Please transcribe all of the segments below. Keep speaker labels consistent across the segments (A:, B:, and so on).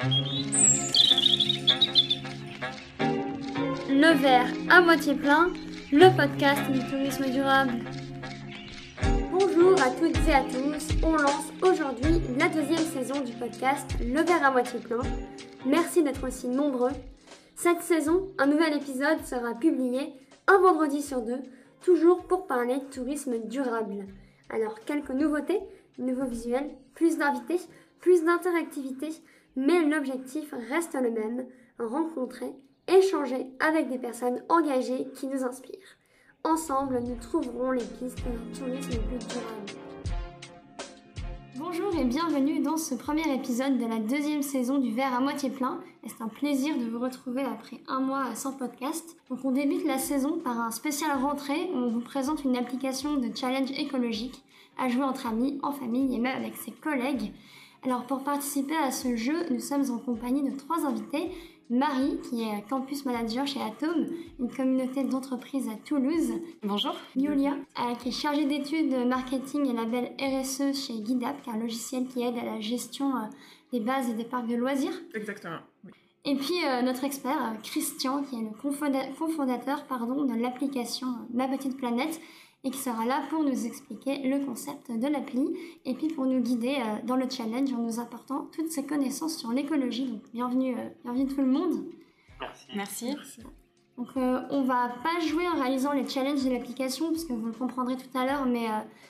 A: Le verre à moitié plein, le podcast du tourisme durable. Bonjour à toutes et à tous, on lance aujourd'hui la deuxième saison du podcast Le verre à moitié plein. Merci d'être aussi nombreux. Cette saison, un nouvel épisode sera publié un vendredi sur deux, toujours pour parler de tourisme durable. Alors quelques nouveautés, nouveaux visuels, plus d'invités, plus d'interactivité, mais l'objectif reste le même, rencontrer échanger avec des personnes engagées qui nous inspirent. Ensemble, nous trouverons les pistes d'un tourisme plus durable. Bonjour et bienvenue dans ce premier épisode de la deuxième saison du verre à moitié plein. C'est un plaisir de vous retrouver après un mois sans podcast. Donc on débute la saison par un spécial rentrée où on vous présente une application de challenge écologique à jouer entre amis, en famille et même avec ses collègues. Alors pour participer à ce jeu, nous sommes en compagnie de trois invités Marie, qui est campus manager chez Atom, une communauté d'entreprises à Toulouse.
B: Bonjour.
A: Yulia, euh, qui est chargée d'études marketing et label RSE chez Guidap, qui est un logiciel qui aide à la gestion euh, des bases et des parcs de loisirs.
B: Exactement.
A: Et puis euh, notre expert, Christian, qui est le cofondateur pardon, de l'application Ma Petite Planète, et qui sera là pour nous expliquer le concept de l'appli et puis pour nous guider euh, dans le challenge en nous apportant toutes ses connaissances sur l'écologie. Donc bienvenue, euh, bienvenue tout le monde.
B: Merci.
A: Merci. Donc euh, on va pas jouer en réalisant les challenges de l'application puisque vous le comprendrez tout à l'heure mais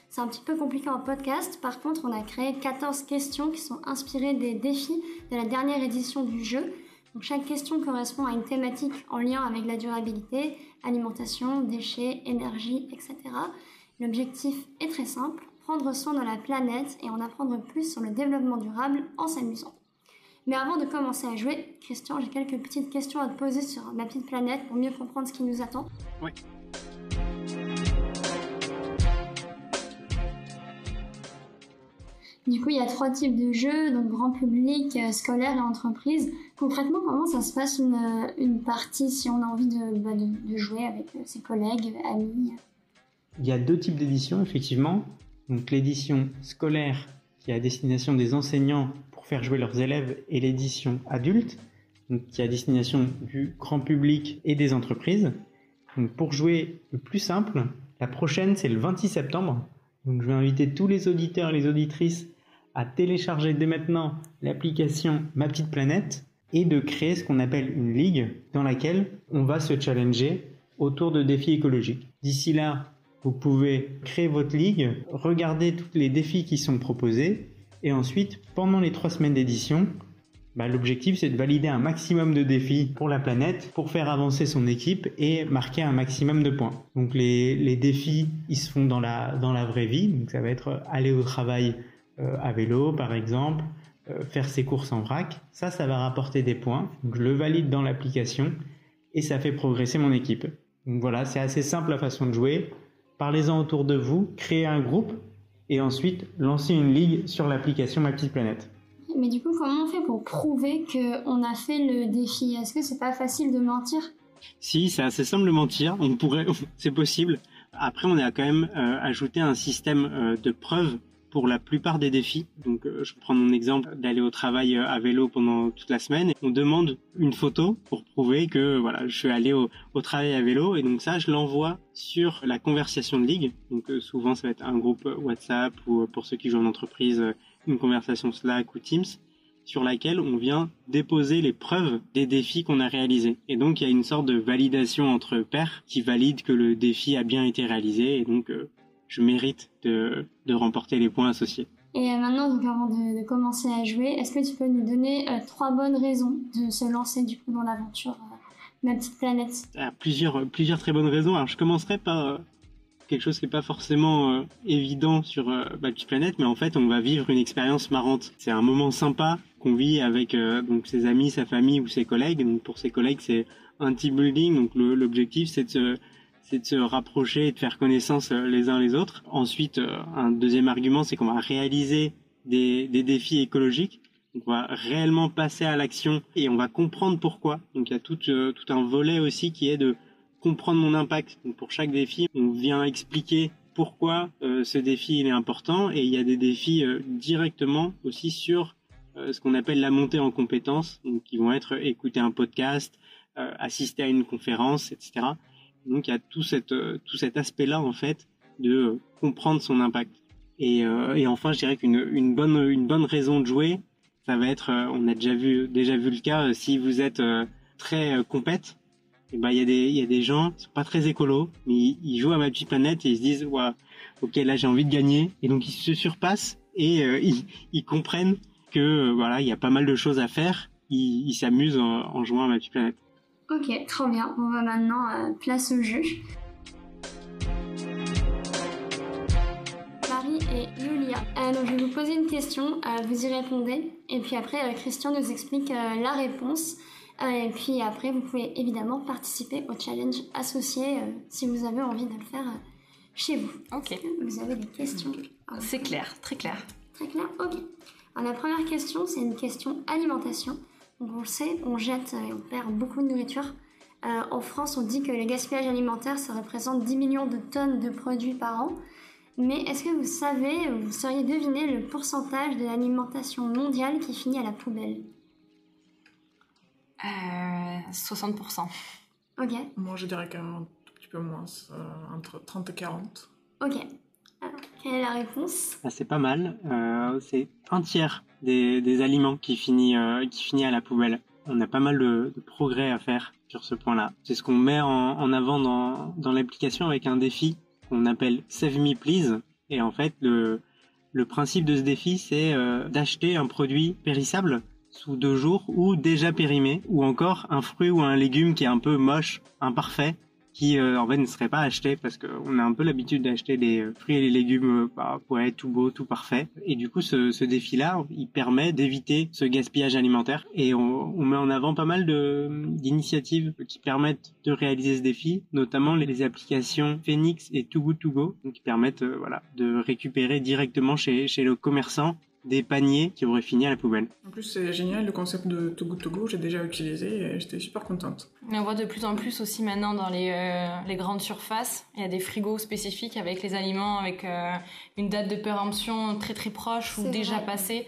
A: c'est un petit peu compliqué en podcast. Par contre on a créé 14 questions qui sont inspirées des défis de la dernière édition du jeu. Donc chaque question correspond à une thématique en lien avec la durabilité, alimentation, déchets, énergie, etc. L'objectif est très simple, prendre soin de la planète et en apprendre plus sur le développement durable en s'amusant. Mais avant de commencer à jouer, Christian, j'ai quelques petites questions à te poser sur ma petite planète pour mieux comprendre ce qui nous attend.
B: Oui.
A: Du coup, il y a trois types de jeux, donc grand public, euh, scolaire et entreprise. Concrètement, comment ça se passe une, partie si on a envie de, bah, jouer avec euh, ses collègues, amis?
C: Il y a deux types d'éditions, effectivement. Donc l'édition scolaire qui est à destination des enseignants pour faire jouer leurs élèves et l'édition adulte qui est à destination du grand public et des entreprises. Donc pour jouer le plus simple, la prochaine c'est le 26 septembre. Donc je vais inviter tous les auditeurs et les auditrices à télécharger dès maintenant l'application Ma Petite Planète et de créer ce qu'on appelle une ligue dans laquelle on va se challenger autour de défis écologiques. D'ici là, vous pouvez créer votre ligue, regarder tous les défis qui sont proposés et ensuite, pendant les trois semaines d'édition, bah, l'objectif c'est de valider un maximum de défis pour la planète pour faire avancer son équipe et marquer un maximum de points. Donc les, défis, ils se font dans la, dans la vraie vie, donc ça va être aller au travail euh, à vélo par exemple, faire ses courses en vrac. Ça, ça va rapporter des points. Donc je le valide dans l'application et ça fait progresser mon équipe. Donc voilà, c'est assez simple la façon de jouer. Parlez-en autour de vous, créez un groupe et ensuite lancez une ligue sur l'application Ma Petite Planète.
A: Mais du coup, comment on fait pour prouver qu'on a fait le défi? Est-ce que c'est pas facile de mentir?
B: Si, c'est assez simple de mentir. On pourrait, c'est possible. Après, on a quand même euh, ajouté un système de preuves pour la plupart des défis. Donc, euh, je prends mon exemple d'aller au travail euh, à vélo pendant toute la semaine. On demande une photo pour prouver que voilà, je suis allé au, travail à vélo. Et donc ça, je l'envoie sur la conversation de ligue. Donc euh, souvent, ça va être un groupe WhatsApp ou pour ceux qui jouent en entreprise, une conversation Slack ou Teams sur laquelle on vient déposer les preuves des défis qu'on a réalisés. Et donc il y a une sorte de validation entre pairs qui valide que le défi a bien été réalisé et donc je mérite de, de remporter les points associés.
A: Et euh, maintenant, donc avant de, de commencer à jouer, est-ce que tu peux nous donner euh, trois bonnes raisons de se lancer du coup dans l'aventure euh, Ma petite planète?
B: Ah, plusieurs, plusieurs très bonnes raisons. Alors, je commencerai par quelque chose qui n'est pas forcément évident sur Ma petite planète, mais en fait, on va vivre une expérience marrante. C'est un moment sympa qu'on vit avec donc ses amis, sa famille ou ses collègues. Donc, pour ses collègues, c'est un team building. Donc, l'objectif, c'est de se c'est de se rapprocher et de faire connaissance euh, les uns les autres. Ensuite, euh, un deuxième argument, c'est qu'on va réaliser des, des défis écologiques. On va réellement passer à l'action et on va comprendre pourquoi. Donc il y a tout, euh, tout un volet aussi qui est de comprendre mon impact. Donc pour chaque défi, on vient expliquer pourquoi ce défi il est important et il y a des défis directement aussi sur ce qu'on appelle la montée en compétences, donc qui vont être écouter un podcast, assister à une conférence, etc. Donc il y a tout, cette, tout cet aspect-là en fait de comprendre son impact. Et, et enfin, je dirais qu'une une bonne, raison de jouer, ça va être, on a déjà vu, déjà le cas, si vous êtes très compète, et ben il y a des gens qui sont pas très écolos mais ils, jouent à ma petite planète et ils se disent ouais, ok là j'ai envie de gagner. Et donc ils se surpassent et euh, ils, comprennent que euh, voilà il y a pas mal de choses à faire. Ils s'amusent en, en, jouant à ma petite planète
A: ok très bien on va maintenant euh, place au jeu Marie et Julia alors je vais vous poser une question vous y répondez et puis après Christian nous explique la réponse euh, et puis après, vous pouvez évidemment participer au challenge associé euh, si vous avez envie de le faire euh, chez vous.
D: Ok.
A: Vous avez des questions?
D: C'est clair, très clair.
A: Très clair, ok. Alors la première question, c'est une question alimentation. Donc on le sait, on jette et on perd beaucoup de nourriture. en France, on dit que le gaspillage alimentaire, ça représente 10 millions de tonnes de produits par an. Mais est-ce que vous savez, vous sauriez deviner le pourcentage de l'alimentation mondiale qui finit à la poubelle?
D: 60%.
A: Ok.
E: Moi, je dirais quand même un tout petit peu moins, euh, entre 30 et 40.
A: Ok. Quelle est la réponse?
B: Ah, C'est pas mal. Euh, c'est un tiers des, aliments qui finit, euh, qui finit à la poubelle. On a pas mal de, progrès à faire sur ce point-là. C'est ce qu'on met en, avant dans, dans l'application avec un défi qu'on appelle Save Me Please. Et en fait, le, le principe de ce défi, c'est d'acheter un produit périssable sous deux jours ou déjà périmé ou encore un fruit ou un légume qui est un peu moche, imparfait qui euh, en fait ne serait pas acheté parce qu'on a un peu l'habitude d'acheter des euh, fruits et des légumes euh, bah, pour être tout beau, tout parfait. Et du coup, ce, ce défi-là, il permet d'éviter ce gaspillage alimentaire. Et on, on met en avant pas mal d'initiatives qui permettent de réaliser ce défi, notamment les applications Phoenix et Too Good To Go, qui permettent voilà de récupérer directement chez, chez le commerçant des paniers qui auraient fini à la poubelle.
E: En plus, c'est génial le concept de Togo Togo, j'ai déjà utilisé et j'étais super contente.
D: on voit de plus en plus aussi maintenant dans les, euh, les grandes surfaces, il y a des frigos spécifiques avec les aliments avec euh, une date de péremption très très proche ou déjà passée.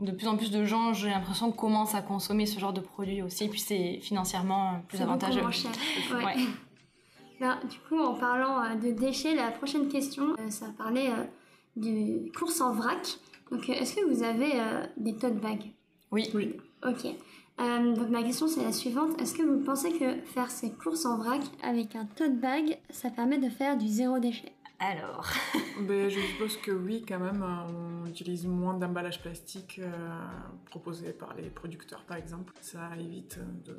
D: De plus en plus de gens, j'ai l'impression, commencent à consommer ce genre de produits aussi, puis c'est financièrement plus avantageux.
A: Moins cher. Ouais. Ben, du coup, en parlant euh, de déchets, la prochaine question, ça parlait de course en vrac. Donc, euh, est-ce que vous avez euh, des tote bags?
D: Oui.
E: Oui.
A: Ok. Euh, donc ma question c'est la suivante. Est-ce que vous pensez que faire ses courses en vrac avec un tote bag, ça permet de faire du zéro déchet?
D: Alors
E: ben, Je suppose que oui quand même. On utilise moins d'emballage plastique proposé par les producteurs par exemple. Ça évite de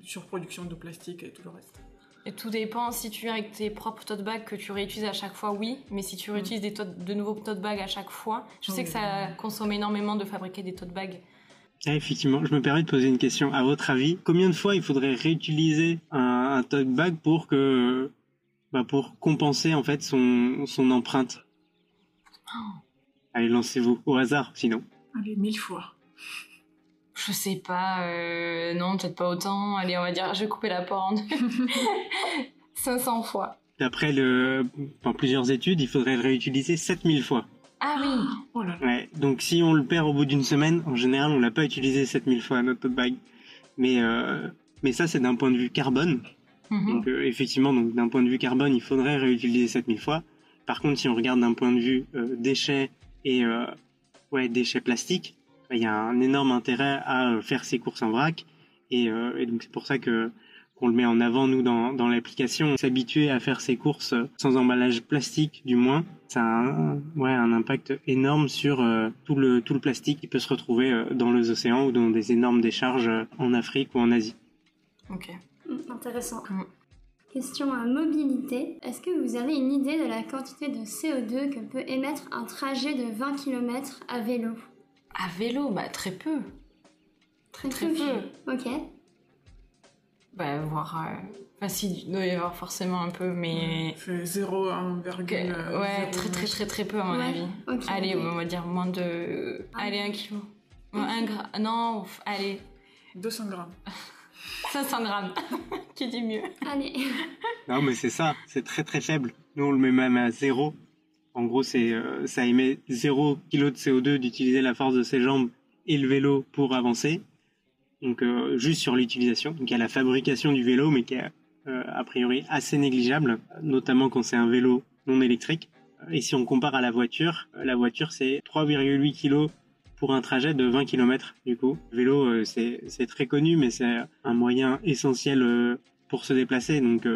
E: surproduction de plastique et tout le reste.
D: Et tout dépend si tu es avec tes propres tote bags que tu réutilises à chaque fois, oui. Mais si tu réutilises des de nouveaux tote bags à chaque fois, je sais que ça consomme énormément de fabriquer des tote bags.
B: Ah, effectivement, je me permets de poser une question. À votre avis, combien de fois il faudrait réutiliser un, tote bag pour que, bah, pour compenser en fait son, son empreinte? Oh. Allez, lancez-vous au hasard, sinon.
E: Allez, mille fois.
D: Je sais pas, euh, non, peut-être pas autant. Allez, on va dire, je vais couper la porte 500 fois.
B: D'après le, plusieurs études, il faudrait le réutiliser 7000 fois.
D: Ah oui
E: oh
B: ouais, Donc si on le perd au bout d'une semaine, en général, on l'a pas utilisé 7000 fois, notre tote bag. Mais, euh, mais ça, c'est d'un point de vue carbone. Mhm. Donc euh, effectivement, donc d'un point de vue carbone, il faudrait réutiliser 7000 fois. Par contre, si on regarde d'un point de vue déchets et ouais, déchets plastiques, il y a un énorme intérêt à euh, faire ses courses en vrac. Et, euh, et donc c'est pour ça que qu'on le met en avant nous dans, dans l'application. S'habituer à faire ses courses sans emballage plastique du moins, ça a un, ouais, un impact énorme sur euh, tout, le, tout le plastique qui peut se retrouver dans les océans ou dans des énormes décharges en Afrique ou en Asie.
D: Ok.
A: Mm, intéressant. Mm. Question à mobilité. Est-ce que vous avez une idée de la quantité de CO2 que peut émettre un trajet de 20 km à vélo?
D: À vélo, bah très peu. Très très peu.
A: Ok.
D: Bah voir... Euh... Enfin si, il doit y avoir forcément un peu, mais...
E: Fait 0 à 1,0.
D: Ouais, très très très très peu à mon avis. allez, on va dire moins de... Allez, un kilo. Un gramme. Non, allez.
E: 200 grammes.
D: 500 grammes. Qui dit mieux?
A: Allez.
B: Non, mais c'est ça, c'est très très faible. Nous, on le met même à zéro. En gros, c'est euh, ça émet 0 kg de CO2 d'utiliser la force de ses jambes et le vélo pour avancer. Donc juste sur l'utilisation. Donc il y a la fabrication du vélo, mais qui est a priori assez négligeable, notamment quand c'est un vélo non électrique. Et si on compare à la voiture, la voiture c'est 3,8 kg pour un trajet de 20 km du coup. Le vélo c'est très connu mais c'est un moyen essentiel pour se déplacer donc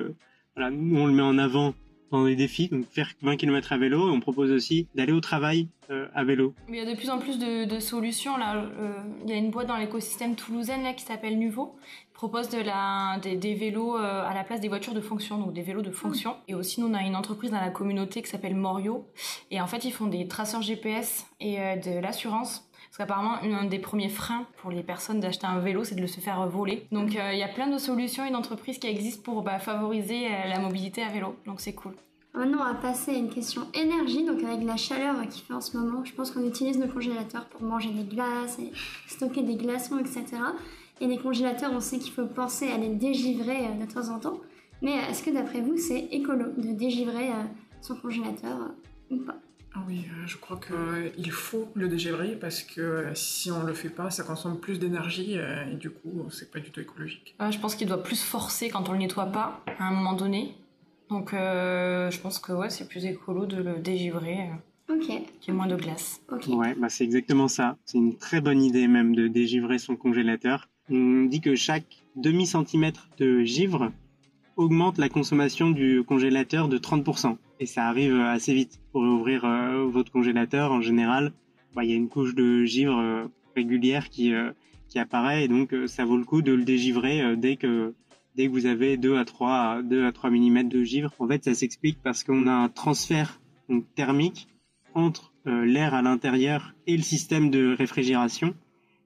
B: voilà, nous on le met en avant dans les défis, donc faire 20 km à vélo. Et on propose aussi d'aller au travail euh, à vélo.
D: Il y a de plus en plus de, solutions. Là, euh, il y a une boîte dans l'écosystème toulousain là, qui s'appelle Nuvo. Il propose de la, des, vélos euh, à la place des voitures de fonction, donc des vélos de fonction. Et aussi, nous, on a une entreprise dans la communauté qui s'appelle Morio. Et en fait, ils font des traceurs GPS et de l'assurance parce qu'apparemment, un des premiers freins pour les personnes d'acheter un vélo, c'est de le se faire voler. Donc il y a plein de solutions et d'entreprises qui existent pour bah, favoriser la mobilité à vélo. Donc c'est cool.
A: Maintenant, on va passer à une question énergie. Donc, avec la chaleur qui fait en ce moment, je pense qu'on utilise nos congélateurs pour manger des glaces stocker des glaçons, etc. Et les congélateurs, on sait qu'il faut penser à les dégivrer euh, de temps en temps. Mais est-ce que d'après vous, c'est écolo de dégivrer euh, son congélateur euh, ou pas?
E: ah oui, je crois qu'il faut le dégivrer parce que si on le fait pas, ça consomme plus d'énergie et du coup, c'est pas du tout écologique.
D: je pense qu'il doit plus forcer quand on le nettoie pas à un moment donné donc euh, je pense que ouais, c'est plus écolo de le dégivrer.
A: Euh, ok.
D: Qu'il y ait moins de glace.
B: Ouais, bah c'est exactement ça. C'est une très bonne idée même de dégivrer son congélateur. On dit que chaque demi-centimètre de givre augmente la consommation du congélateur de 30%. Et ça arrive assez vite. Pour ouvrir euh, votre congélateur, en général, bah, il y a une couche de givre régulière qui, qui apparaît et donc ça vaut le coup de le dégivrer dès que dès que vous avez 2 à 3, 2 à 3 mm de givre. En fait, ça s'explique parce qu'on a un transfert thermique entre euh, l'air à l'intérieur et le système de réfrigération.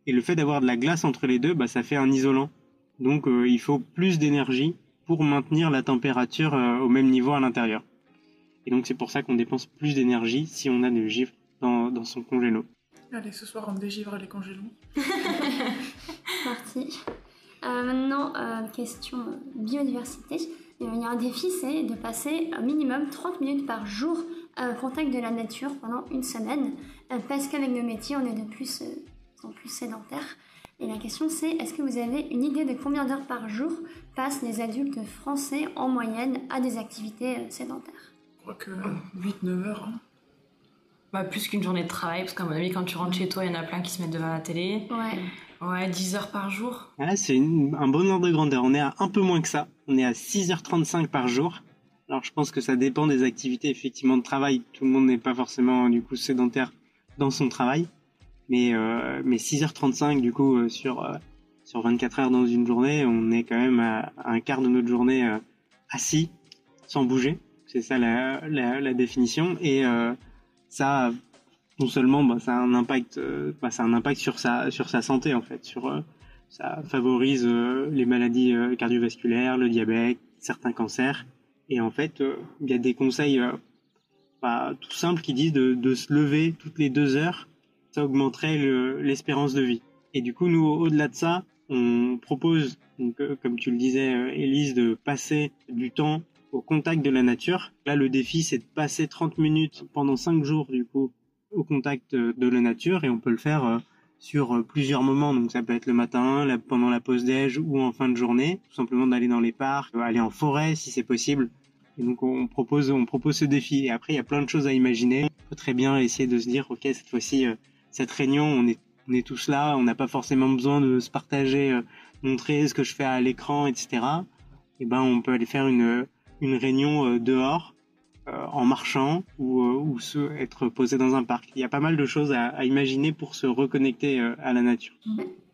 B: Et le fait d'avoir de la glace entre les deux, bah, ça fait un isolant. Donc euh, il faut plus d'énergie pour maintenir la température euh, au même niveau à l'intérieur. Et donc c'est pour ça qu'on dépense plus d'énergie si on a du givre dans, dans son congélo.
E: Allez, ce soir on dégivre les congélos.
A: Parti. Euh, maintenant, euh, question biodiversité. Il y a un défi, c'est de passer un minimum 30 minutes par jour en contact de la nature pendant une semaine. Euh, parce qu'avec nos métiers, on est de plus en plus sédentaires. Et la question c'est, est-ce que vous avez une idée de combien d'heures par jour passent les adultes français en moyenne à des activités sédentaires?
E: Je crois que 8-9 heures. Hein.
D: Bah, plus qu'une journée de travail, parce qu'à mon avis, quand tu rentres chez toi, il y en a plein qui se mettent devant la télé.
A: Ouais.
D: Ouais, 10 heures par jour.
B: c'est un bon ordre de grandeur. On est à un peu moins que ça. On est à 6h35 par jour. Alors je pense que ça dépend des activités effectivement de travail. Tout le monde n'est pas forcément du coup sédentaire dans son travail. Mais, euh, mais 6h35 du coup euh, sur, euh, sur 24 heures dans une journée, on est quand même à, un quart de notre journée assis, sans bouger. C'est ça la, la, définition. Et ça non seulement bah, ça a un impact, bah, ça a un impact sur sa sur sa santé en fait, sur ça favorise les maladies cardiovasculaires, le diabète, certains cancers. Et en fait, il y a des conseils bah, tout simples qui disent de, de, se lever toutes les deux heures, ça augmenterait l'espérance de vie. Et du coup, nous, au-delà de ça, on propose, donc, comme tu le disais, Elise, de passer du temps au contact de la nature. Là, le défi, c'est de passer 30 minutes pendant 5 jours, du coup, au contact de la nature et on peut le faire euh, sur euh, plusieurs moments. Donc ça peut être le matin, pendant la pause déj ou en fin de journée. Tout simplement d'aller dans les parcs, aller en forêt si c'est possible. Et donc on propose, on propose ce défi. Et après il y a plein de choses à imaginer. On peut très bien essayer de se dire ok cette fois-ci euh, cette réunion on est on est tous là, on n'a pas forcément besoin de se partager, montrer ce que je fais à l'écran, etc. Et ben on peut aller faire une une réunion dehors euh, en marchant ou, euh, ou se, être posé dans un parc. Il y a pas mal de choses à, imaginer pour se reconnecter euh, à la nature.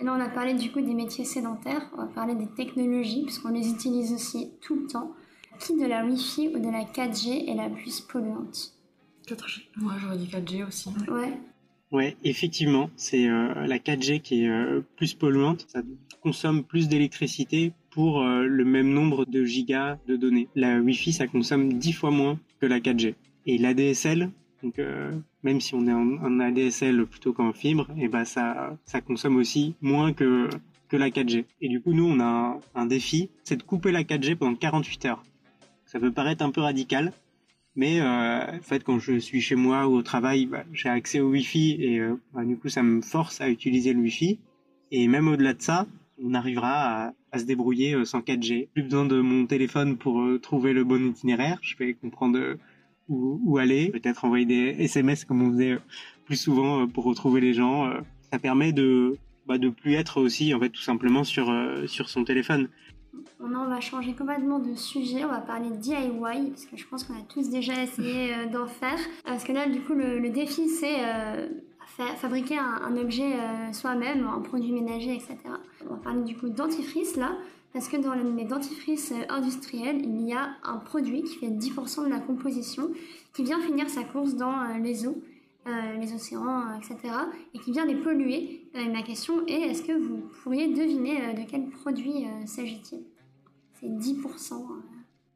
A: Là, on a parlé du coup des métiers sédentaires, on va parler des technologies, puisqu'on les utilise aussi tout le temps. Qui de la Wi-Fi ou de la 4G est la plus polluante?
E: 4G.
D: Moi, j'aurais dit 4G aussi.
A: Ouais.
B: Ouais, effectivement, c'est la 4G qui est plus polluante. Ça consomme plus d'électricité pour le même nombre de gigas de données. La Wi-Fi, ça consomme 10 fois moins que la 4G. Et l'ADSL, donc euh, même si on est en, ADSL plutôt qu'en fibre, et eh ben ça ça consomme aussi moins que que la 4G. Et du coup nous on a un, défi, c'est de couper la 4G pendant 48 heures. Ça peut paraître un peu radical, Mais en fait, quand je suis chez moi ou au travail, bah, j'ai accès au Wi-Fi et bah, du coup, ça me force à utiliser le Wi-Fi. Et même au-delà de ça, on arrivera à, se débrouiller sans 4G. Plus besoin de mon téléphone pour trouver le bon itinéraire. Je vais comprendre où, aller. Peut-être envoyer des SMS comme on faisait plus souvent pour retrouver les gens. Ça permet de bah, de plus être aussi en fait tout simplement sur euh, sur son téléphone.
A: On va changer complètement de sujet, on va parler de DIY, parce que je pense qu'on a tous déjà essayé euh, d'en faire. Parce que là, du coup, le, défi, c'est euh, fabriquer un, objet soi-même, un produit ménager, etc. On va parler du coup de dentifrice, là, parce que dans les dentifrices industriels, il y a un produit qui fait 10% de la composition, qui vient finir sa course dans les eaux. Euh, les océans, euh, etc., et qui vient les polluer. Euh, ma question est, est-ce que vous pourriez deviner de quel produit s'agit-il? C'est 10%.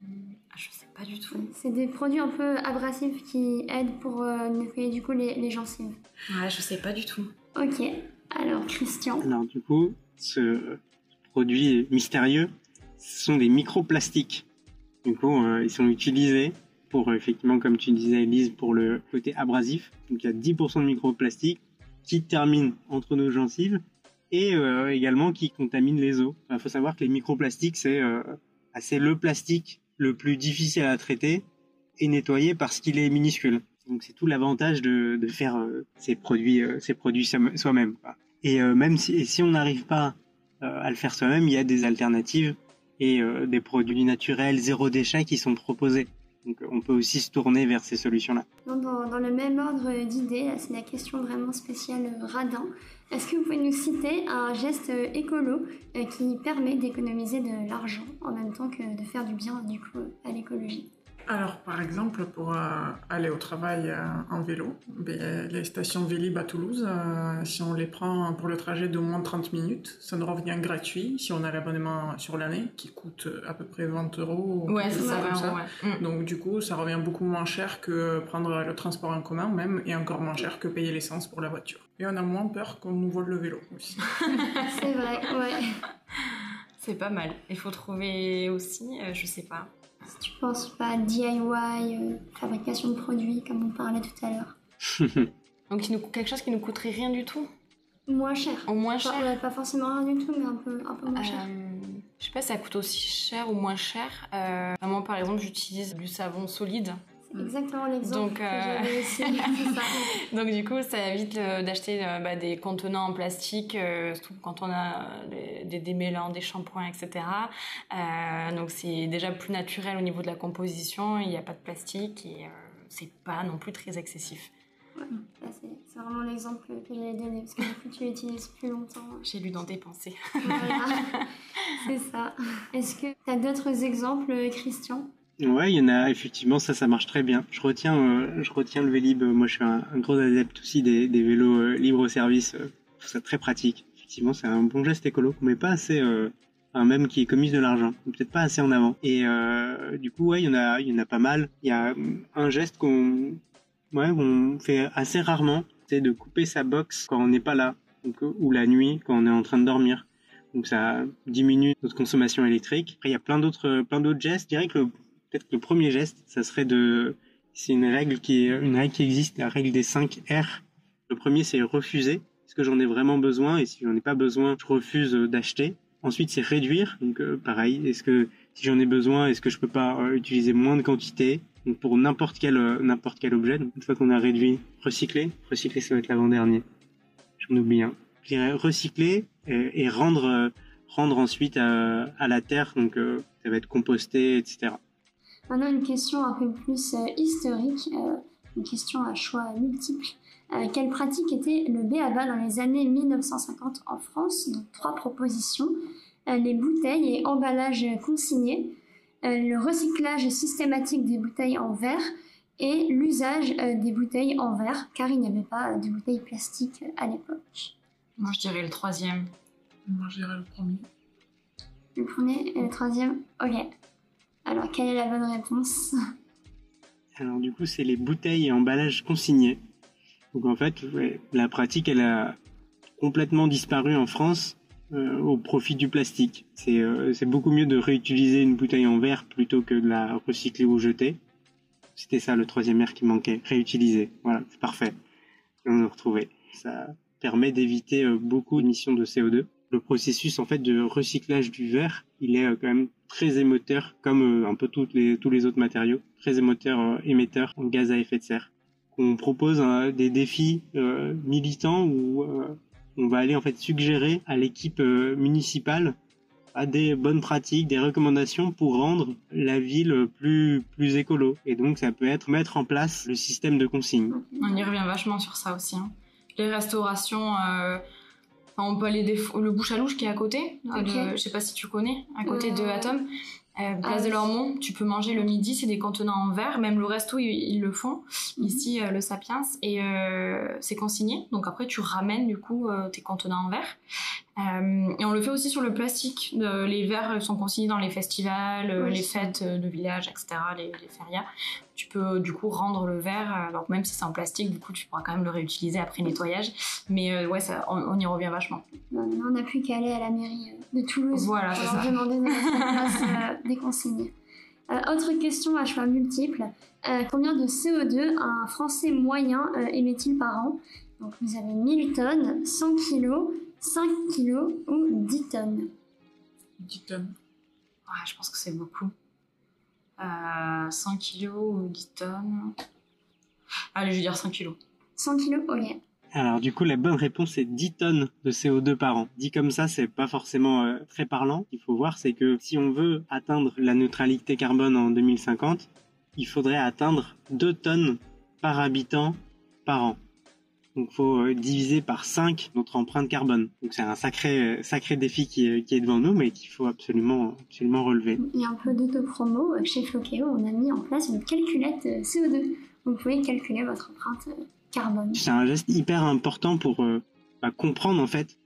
D: Ah, je sais pas du tout.
A: C'est des produits un peu abrasifs qui aident pour nettoyer du coup les, les gencives.
D: Ouais, je sais pas du tout.
A: Ok, alors Christian.
B: Alors du coup, ce produit mystérieux, ce sont des microplastiques. Du coup, ils sont utilisés pour euh, effectivement, comme tu disais, Elise, pour le côté abrasif. Donc il y a 10% de microplastiques qui terminent entre nos gencives et euh, également qui contaminent les eaux. Il faut savoir que les microplastiques, c'est euh, le plastique le plus difficile à traiter et nettoyer parce qu'il est minuscule. Donc c'est tout l'avantage de, faire euh, ces produits, ces produits soi-même. Et même si on n'arrive pas à le faire soi-même, il y a des alternatives et des produits naturels zéro déchet qui sont proposés. Donc on peut aussi se tourner vers ces solutions-là.
A: Dans, le même ordre d'idées, c'est la question vraiment spéciale euh, radin. Est-ce que vous pouvez nous citer un geste euh, écolo euh, qui permet d'économiser de l'argent en même temps que de faire du bien à l'écologie?
E: Alors, par exemple, pour euh, aller au travail euh, en vélo, ben, les stations Vélib à Toulouse, euh, si on les prend pour le trajet de moins de 30 minutes, ça nous revient gratuit si on a l'abonnement sur l'année qui coûte à peu près 20 euros.
D: Ouais, c'est ça.
E: Mm. Donc, du coup, ça revient beaucoup moins cher que prendre le transport en commun, même, et encore moins cher que payer l'essence pour la voiture. Et on a moins peur qu'on nous vole le vélo aussi.
A: c'est vrai, ouais.
D: C'est pas mal. Il faut trouver aussi, je sais pas,
A: si tu penses pas DIY, euh, fabrication de produits, comme on parlait tout à l'heure.
D: Donc quelque chose qui nous coûterait rien du tout
A: Moins cher.
D: Au moins cher
A: pas, pas, forcément rien du tout, mais un peu, un peu moins cher.
D: Euh, je sais pas si ça coûte aussi cher ou moins cher. Euh, moi, par exemple, j'utilise du savon solide
A: exactement l'exemple que euh, j'avais aussi.
D: Donc du coup, ça évite d'acheter euh, bah, des contenants en plastique, euh, surtout quand on a des démêlants, des shampoings, etc. donc c'est déjà plus naturel au niveau de la composition. Il n'y a pas de plastique et c'est pas non plus très excessif.
A: Ouais, c'est vraiment l'exemple que j'allais donner parce que du coup tu l'utilises plus longtemps.
D: J'ai lu dans tes pensées.
A: Voilà, c'est ça. Est-ce que tu as d'autres exemples, Christian?
B: Ouais, il y en a effectivement, ça, ça marche très bien. Je retiens, euh, je retiens le Vélib. Moi, je suis un, gros adepte aussi des, vélos euh, libre au service. Euh, je trouve ça très pratique. Effectivement, c'est un bon geste écolo, mais pas assez, un même qui économise de l'argent, peut-être pas assez en avant. Et du coup, ouais, il y en a, il y en a pas mal. Il y a un geste qu'on, ouais, on fait assez rarement, c'est de couper sa box quand on n'est pas là, ou la nuit quand on est en train de dormir. Donc ça diminue notre consommation électrique. Après, il y a plein d'autres, plein d'autres gestes. Je dirais que le peut-être le premier geste, ça serait de, c'est une règle qui est, une règle qui existe, la règle des 5 R. Le premier, c'est refuser. Est-ce que j'en ai vraiment besoin? Et si j'en ai pas besoin, je refuse d'acheter. Ensuite, c'est réduire. Donc, euh, pareil. Est-ce que, si j'en ai besoin, est-ce que je peux pas euh, utiliser moins de quantité? Donc, pour n'importe quel, euh, n'importe quel objet. Donc, une fois qu'on a réduit, recycler. Recycler, ça va être l'avant-dernier. J'en oublie un. Je dirais recycler et, rendre, rendre ensuite à la terre. Donc, ça va être composté, etc.
A: Maintenant, une question un peu plus euh, historique, euh, une question à choix multiples. Euh, quelle pratique était le BABA dans les années 1950 en France? Donc, trois propositions. les bouteilles et emballages consignés, le recyclage systématique des bouteilles en verre et l'usage des bouteilles en verre, car il n'y avait pas de bouteilles plastiques à l'époque.
D: Moi, je dirais le troisième.
E: Moi, je dirais le premier.
A: Le premier et le troisième Ok. Alors, quelle est la bonne réponse?
B: Alors, du coup, c'est les bouteilles et emballages consignés. Donc, en fait, la pratique, elle a complètement disparu en France euh, au profit du plastique. Euh, c'est beaucoup mieux de réutiliser une bouteille en verre plutôt que de la recycler ou jeter. C'était ça le troisième R qui manquait, réutiliser. Voilà, c'est parfait. On l'a retrouvé. Ça permet d'éviter euh, beaucoup d'émissions de CO2. Le processus en fait de recyclage du verre, il est euh, quand même très émetteur, comme un peu toutes les, tous les autres matériaux, très émetteur, émetteur en gaz à effet de serre. On propose des défis militants où on va aller en fait suggérer à l'équipe municipale des bonnes pratiques, des recommandations pour rendre la ville plus plus écolo. Et donc ça peut être mettre en place le système de consigne.
D: On y revient vachement sur ça aussi. Hein. Les restaurations, euh, on peut aller des... le bouche à louche qui est à côté. Je sais pas si tu connais, à côté de euh, Atom. Euh, place ah de l'Ormont, tu peux manger le midi, c'est des contenants en verre, même le resto ils, le font. Mhm. Ici le Sapiens et c'est consigné. Donc après tu ramènes du coup tes contenants en verre. Euh, et on le fait aussi sur le plastique. les verres sont consignés dans les festivals, euh, les fêtes de village, etc., les, les, férias. Tu peux du coup rendre le verre, donc même si c'est en plastique, du coup tu pourras quand même le réutiliser après nettoyage. Mais euh, ouais, ça, on, y revient vachement.
A: on n'a plus qu'à aller à la mairie de Toulouse
D: voilà,
A: pour demander de place des consignes. autre question à choix multiples. combien de CO2 un Français moyen émet-il par an? Donc vous avez 1000 tonnes, 100 kilos, 5 kilos ou 10 tonnes
E: 10 tonnes.
D: Ouais, je pense que c'est beaucoup. Euh, 100 kilos ou 10 tonnes Allez, je vais dire 100 kilos.
A: 100 kilos, ok.
B: Alors du coup, la bonne réponse est 10 tonnes de CO2 par an. Dit comme ça, c'est pas forcément euh, très parlant. Il faut voir, c'est que si on veut atteindre la neutralité carbone en 2050, il faudrait atteindre 2 tonnes par habitant par an. Donc faut euh, diviser par 5 notre empreinte carbone. Donc c'est un sacré euh, sacré défi qui est, qui est devant nous, mais qu'il faut absolument absolument relever.
A: Il a un peu d'autopromo chez Flokeo. On a mis en place une calculette euh, CO2. Vous pouvez calculer votre empreinte carbone.
B: C'est un geste hyper important pour bah, comprendre en fait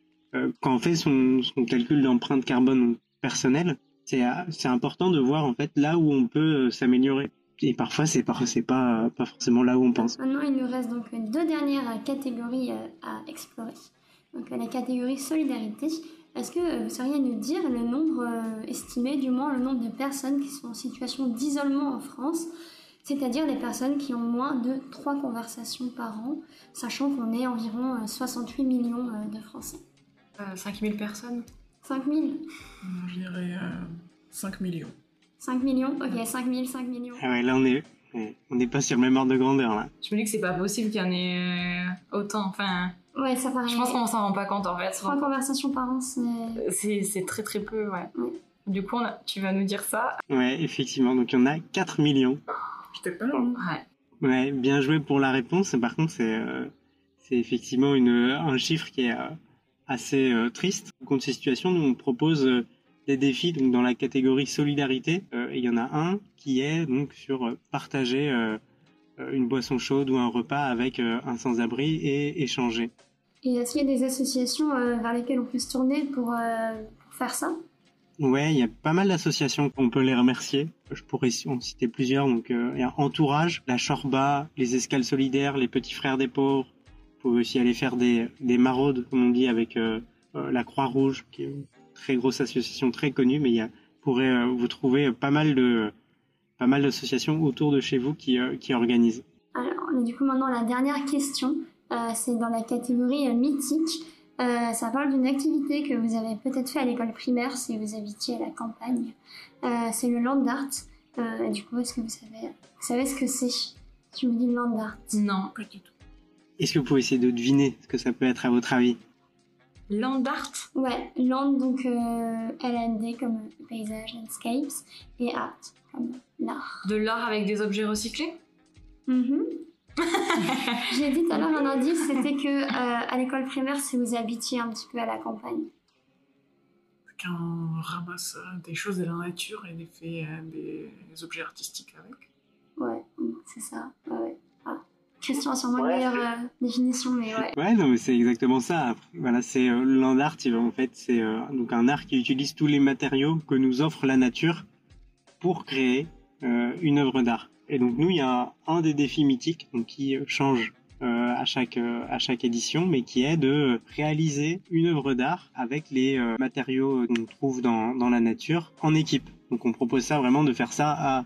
B: quand on fait son, son calcul d'empreinte carbone personnelle. C'est c'est important de voir en fait là où on peut s'améliorer et parfois c'est c'est pas pas forcément là où on pense.
A: Maintenant, il nous reste donc deux dernières catégories euh, à explorer. Donc la catégorie solidarité. Est-ce que vous sauriez nous dire le nombre euh, estimé, du moins le nombre de personnes qui sont en situation d'isolement en France, c'est-à-dire des personnes qui ont moins de trois conversations par an, sachant qu'on est environ 68 euh, millions de Français.
D: Euh, 5000 personnes
A: 5000
E: Je dirais 5 millions.
A: 5 millions Ok, 5 000, 5 millions.
B: Ah ouais, là on est, on n'est pas sur le même ordre de grandeur là.
D: Je me dis que c'est pas possible qu'il y en ait euh, autant. Enfin.
A: Ouais, ça paraît.
D: Je pense qu'on s'en rend pas compte en fait.
A: Trois conversations par an, c'est.
D: C'est très très peu, ouais. Du coup, tu vas nous dire ça.
B: Ouais, effectivement. Donc il y en a 4 millions.
E: J'étais pas loin.
D: Ouais.
B: Ouais, bien joué pour la réponse. Par contre, c'est euh, c'est effectivement une, un chiffre qui est euh, assez triste. Contre ces situations, nous on propose des défis donc dans la catégorie solidarité. Euh, il y en a un qui est donc sur euh, partager euh, une boisson chaude ou un repas avec un sans-abri et échanger.
A: Et est-ce qu'il y a des associations vers lesquelles on peut se tourner pour, faire ça?
B: Ouais, il y a pas mal d'associations, on peut les remercier. Je pourrais en citer plusieurs. Donc, il y a Entourage, la Chorba, les Escales Solidaires, les Petits Frères des Pauvres. Vous pouvez aussi aller faire des, des maraudes, comme on dit, avec la Croix-Rouge, qui est très grosse association très connue, mais il y a, pourrait euh, vous trouver pas mal de pas mal d'associations autour de chez vous qui, euh, qui organisent.
A: Alors, du coup, maintenant, la dernière question, euh, c'est dans la catégorie mythique. ça parle d'une activité que vous avez peut-être fait à l'école primaire si vous habitiez à la campagne. c'est le land art. du coup, est-ce que vous savez, vous savez ce que c'est? Tu me dis land art.
D: Non, pas du tout.
B: Est-ce que vous pouvez essayer de deviner ce que ça peut être à votre avis?
D: Land art
A: Ouais, land donc euh, LND comme paysage, landscapes, et art comme l'art.
D: De l'art avec des objets recyclés?
A: Mm J'ai dit tout à l'heure un indice, c'était que euh, à l'école primaire, si vous habitiez un petit peu à la campagne.
E: Qu'on ramasse des choses de la nature et des fait euh, des, objets artistiques avec.
A: Ouais, c'est ça. Ouais. Question a sûrement meilleure euh, définition, mais ouais. Ouais,
B: non, mais c'est exactement ça. Voilà, c'est euh, land art. En fait, c'est euh, donc un art qui utilise tous les matériaux que nous offre la nature pour créer une œuvre d'art. Et donc nous, il y a un, des défis mythiques donc, qui change à chaque à chaque édition, mais qui est de réaliser une œuvre d'art avec les matériaux qu'on trouve dans, dans la nature en équipe. Donc on propose ça vraiment de faire ça à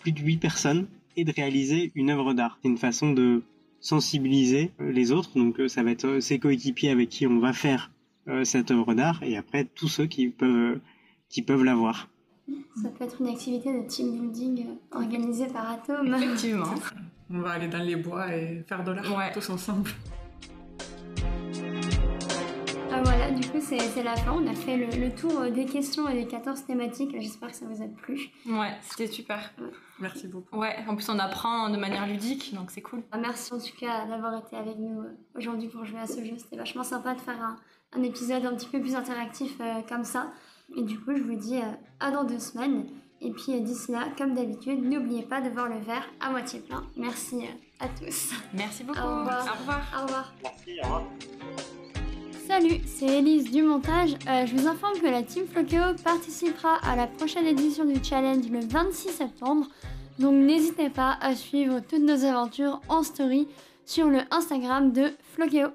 B: plus de 8 personnes et de réaliser une œuvre d'art. C'est une façon de sensibiliser les autres. Donc ça va être ses coéquipiers avec qui on va faire cette œuvre d'art et après tous ceux qui peuvent qui peuvent l'avoir.
A: Ça peut être une activité de team building organisée par Atom.
D: Effectivement.
E: On va aller dans les bois et faire de l'art tous ensemble.
A: Ah, voilà, du coup, c'est la fin. On a fait le, tour des questions et des 14 thématiques. J'espère que ça vous a plu.
D: Ouais, c'était super.
E: Merci beaucoup.
D: Ouais, en plus, on apprend de manière ludique, donc c'est cool.
A: Ah, merci en tout cas d'avoir été avec nous euh, aujourd'hui pour jouer à ce jeu. C'était vachement sympa de faire un, épisode un petit peu plus interactif euh, comme ça. Et du coup, je vous dis euh, à dans deux semaines. Et puis d'ici là, comme d'habitude, n'oubliez pas de voir le verre à moitié plein. Merci à tous.
D: Merci beaucoup.
A: Au revoir.
D: Au revoir.
A: Au revoir.
B: Merci, au revoir.
A: Salut, c'est Elise du montage. Euh, je vous informe que la Team Flokeo participera à la prochaine édition du challenge le 26 septembre. Donc n'hésitez pas à suivre toutes nos aventures en story sur le Instagram de Flokeo.